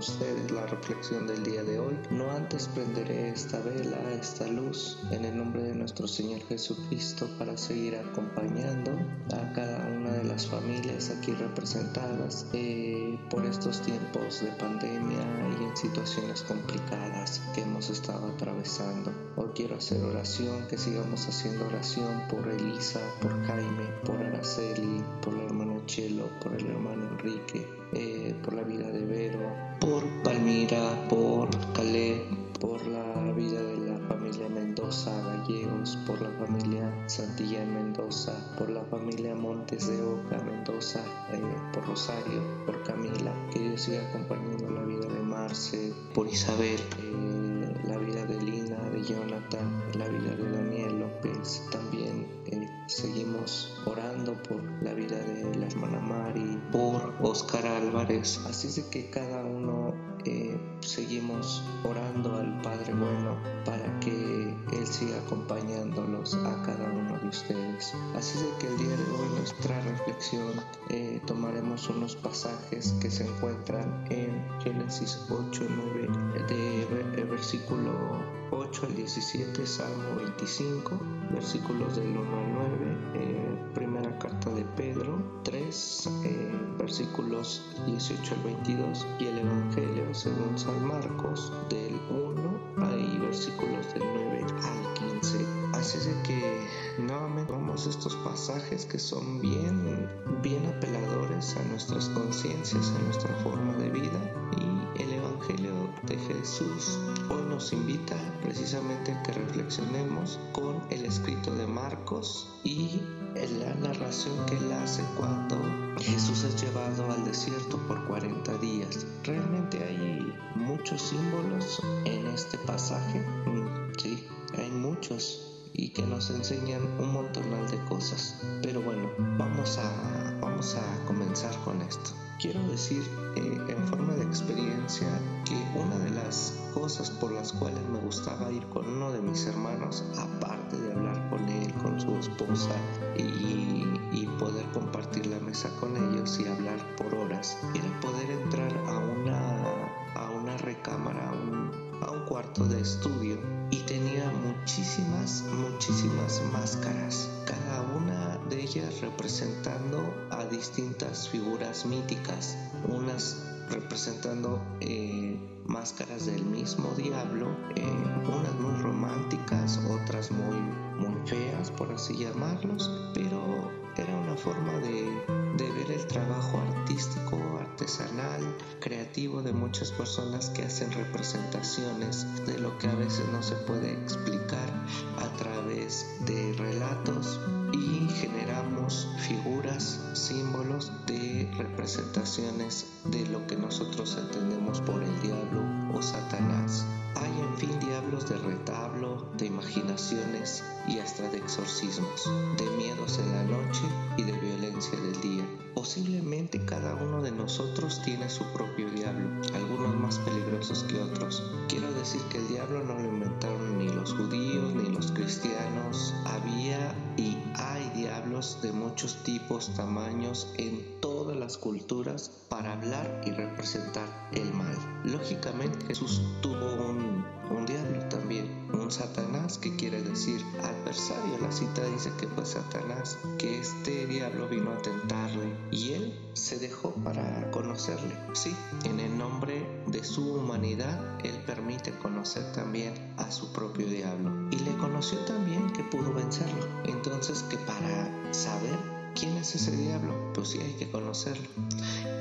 ustedes la reflexión del día de hoy. No antes prenderé esta vela, esta luz, en el nombre de nuestro Señor Jesucristo para seguir acompañando a cada una de las familias aquí representadas eh, por estos tiempos de pandemia y en situaciones complicadas que hemos estado atravesando. Hoy quiero hacer oración, que sigamos haciendo oración por Elisa, por Jaime, por Araceli, por la hermana Chelo, por el hermano Enrique, eh, por la vida de Vero, por Palmira, por Caleb, por la vida de la familia Mendoza Gallegos, por la familia Santillán Mendoza, por la familia Montes de Oca Mendoza, eh, por Rosario, por Camila, que Dios siga acompañando la vida de Marce, por Isabel, eh, Álvarez. Así es de que cada uno eh, seguimos orando al Padre Bueno para que Él siga acompañándolos a cada uno de ustedes. Así es de que el día de hoy nuestra reflexión eh, tomaremos unos pasajes que se encuentran en Génesis 8, 9, de, versículo 8 al 17, Salmo 25, versículos del 1 al 9, eh, primera carta de Pedro 3, eh, versículos 18 al 22 y el Evangelio según San Marcos del 1 hay versículos del 9 al 15. Así es de que nuevamente vamos a estos pasajes que son bien, bien apeladores a nuestras conciencias, a nuestra forma de Jesús hoy nos invita precisamente a que reflexionemos con el escrito de Marcos y la narración que él hace cuando Jesús es llevado al desierto por 40 días. Realmente hay muchos símbolos en este pasaje. Sí, hay muchos y que nos enseñan un montón de cosas. Pero bueno, vamos a, vamos a comenzar con esto. Quiero decir eh, en forma de experiencia que una de las cosas por las cuales me gustaba ir con uno de mis hermanos, aparte de hablar con él, con su esposa y, poder compartir la mesa con ellos y hablar por horas, era poder entrar a una, a una recámara, a un, a un cuarto de estudio y tenía muchísimas, muchísimas máscaras, cada una de ellas representando a distintas figuras míticas, unas representando eh, máscaras del mismo diablo, eh, unas muy románticas, otras muy, muy feas, por así llamarlos, pero era una forma de, ver el trabajo artístico, artesanal, creativo de muchas personas que hacen representaciones de lo que a veces no se puede explicar a través de relatos y generamos figuras, símbolos de representaciones de lo que nosotros entendemos por el diablo o Satanás. Hay en fin diablos de retablo, de imaginaciones y hasta de exorcismos, de miedos en la noche y de violencia del día. Posiblemente cada uno de nosotros tiene su propio diablo, algunos más peligrosos que otros. Quiero decir que el diablo no lo inventaron ni los judíos ni los cristianos. Había y hay diablos de muchos tipos, tamaños en todas culturas para hablar y representar el mal. Lógicamente Jesús tuvo un, un diablo también, un Satanás que quiere decir adversario. La cita dice que fue Satanás, que este diablo vino a tentarle y él se dejó para conocerle. Sí, en el nombre de su humanidad, él permite conocer también a su propio diablo y le conoció también que pudo vencerlo. Entonces que para saber ¿Quién es ese diablo? Pues sí hay que conocerlo.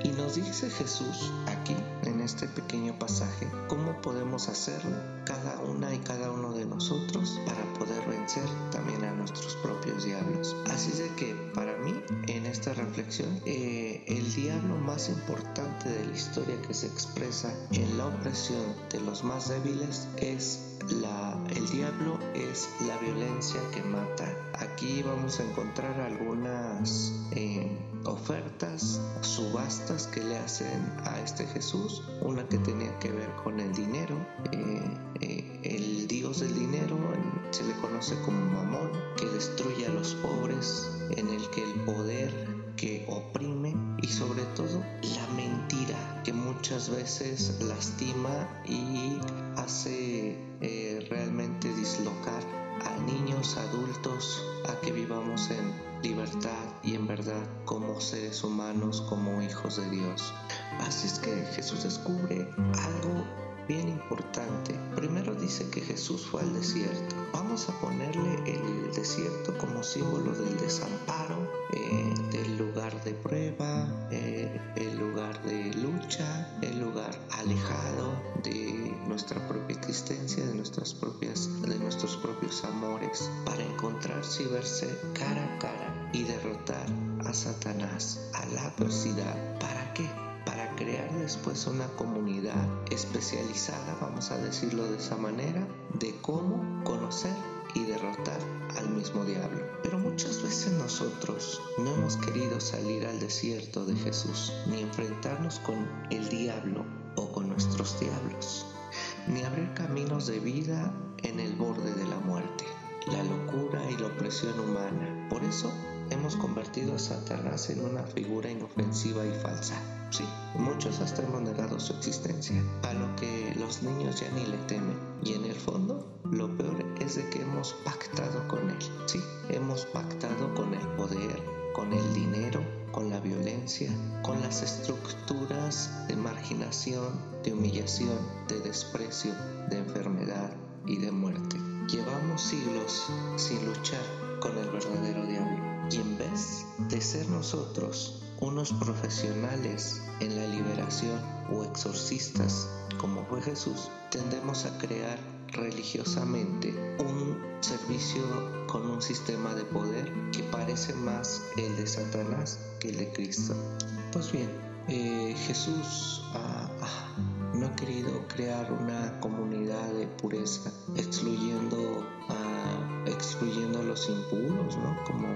Y nos dice Jesús aquí, en este pequeño pasaje, cómo podemos hacerlo cada una y cada uno de nosotros para poder vencer también a nuestros propios diablos. Así de que para mí, en esta reflexión, eh, el diablo más importante de la historia que se expresa en la opresión de los más débiles es la, el diablo es la violencia que mata. Aquí vamos a encontrar algunas eh, ofertas, subastas que le hacen a este Jesús. Una que tenía que ver con el dinero. Eh, eh, el dios del dinero se le conoce como Mamón, que destruye a los pobres, en el que el poder que oprime y sobre todo la mentira que muchas veces lastima y en libertad y en verdad como seres humanos, como hijos de Dios. Así es que Jesús descubre algo bien importante. Primero dice que Jesús fue al desierto. Vamos a ponerle el desierto como símbolo del desamparo, eh, del lugar de prueba, eh, el lugar de lucha, el lugar alejado de nuestra propia existencia, de nuestras propias, de nuestros propios amores, para encontrarse y verse cara a cara y derrotar a Satanás, a la adversidad. ¿Para qué? crear después una comunidad especializada, vamos a decirlo de esa manera, de cómo conocer y derrotar al mismo diablo. Pero muchas veces nosotros no hemos querido salir al desierto de Jesús, ni enfrentarnos con el diablo o con nuestros diablos, ni abrir caminos de vida en el borde de la muerte, la locura y la opresión humana. Por eso hemos convertido a Satanás en una figura inofensiva y falsa. Sí, muchos hasta hemos negado su existencia, a lo que los niños ya ni le temen. Y en el fondo, lo peor es de que hemos pactado con él. Sí, hemos pactado con el poder, con el dinero, con la violencia, con las estructuras de marginación, de humillación, de desprecio, de enfermedad y de muerte. Llevamos siglos sin luchar con el verdadero diablo. Y en vez de ser nosotros unos profesionales en la liberación o exorcistas como fue Jesús, tendemos a crear religiosamente un servicio con un sistema de poder que parece más el de Satanás que el de Cristo. Pues bien, eh, Jesús no ha querido crear una comunidad de pureza excluyendo a, excluyendo a los impuros, ¿no? Como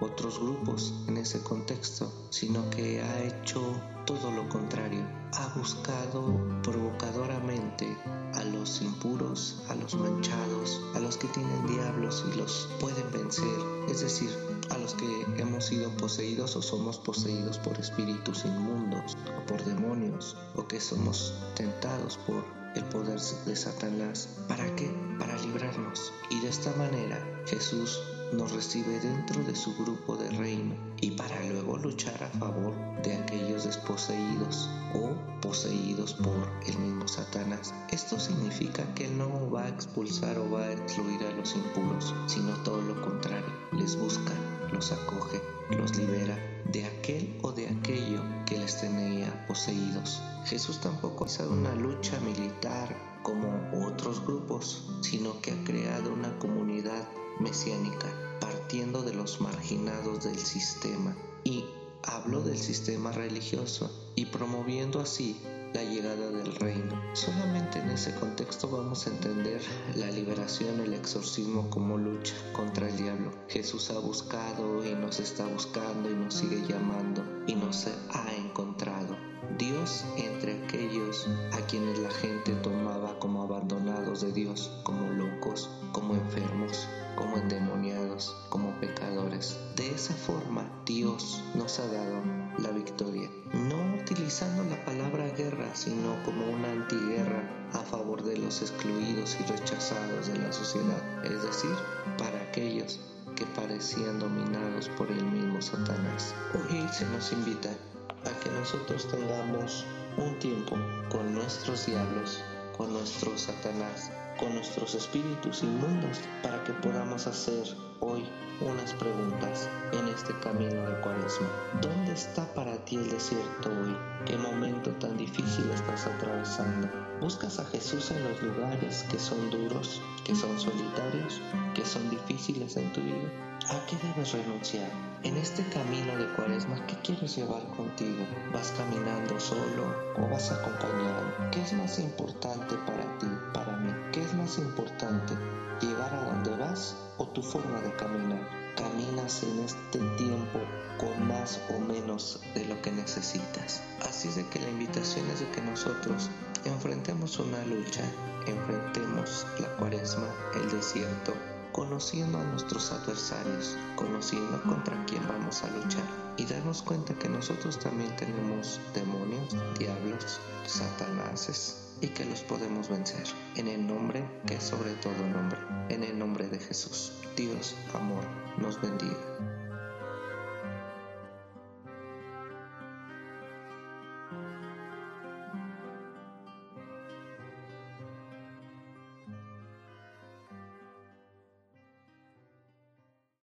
otros grupos en ese contexto, sino que ha hecho todo lo contrario. Ha buscado provocadoramente a los impuros, a los manchados, a los que tienen diablos y los pueden vencer, es decir, a los que hemos sido poseídos o somos poseídos por espíritus inmundos o por demonios o que somos tentados por el poder de Satanás. ¿Para qué? Para librarnos. Y de esta manera Jesús nos recibe dentro de su grupo de reino y para luego luchar a favor de aquellos desposeídos o poseídos por el mismo Satanás. Esto significa que Él no va a expulsar o va a excluir a los impuros, sino todo lo contrario, les busca, los acoge, los libera de aquel o de aquello que les tenía poseídos. Jesús tampoco ha una lucha militar como otros grupos, sino que ha creado una comunidad mesiánica, partiendo de los marginados del sistema. Y hablo del sistema religioso y promoviendo así la llegada del reino. Solamente en ese contexto vamos a entender la liberación, el exorcismo como lucha contra el diablo. Jesús ha buscado y nos está buscando y nos sigue llamando y nos ha encontrado. Dios entre aquellos a quienes la gente tomaba como abandonados de Dios, como locos, como enfermos, como endemoniados, como pecadores. De esa forma Dios nos ha dado la victoria, no utilizando la palabra guerra, sino como una antiguerra a favor de los excluidos y rechazados de la sociedad, es decir, para aquellos que parecían dominados por el mismo Satanás. Hoy se nos invita a que nosotros tengamos un tiempo con nuestros diablos, con nuestro Satanás, con nuestros espíritus inmundos para que podamos hacer hoy unas preguntas en este camino de cuaresma. ¿Dónde está para ti el desierto hoy? ¿Qué momento tan difícil estás atravesando? ¿Buscas a Jesús en los lugares que son duros, que son solitarios, que son difíciles en tu vida? ¿A qué debes renunciar? En este camino de cuaresma, ¿qué quieres llevar contigo? ¿Vas caminando solo o vas acompañado? ¿Qué es más importante para ti, para mí? ¿Qué es más importante? ¿Llegar a donde vas o tu forma de caminar? ¿Caminas en este tiempo con más o menos de lo que necesitas? Así de que la invitación es de que nosotros enfrentemos una lucha, enfrentemos la cuaresma, el desierto, conociendo a nuestros adversarios, conociendo contra quién vamos a luchar y darnos cuenta que nosotros también tenemos demonios, diablos, satanases y que los podemos vencer en el nombre que es sobre todo nombre, en el nombre de Jesús. Dios, amor, nos bendiga.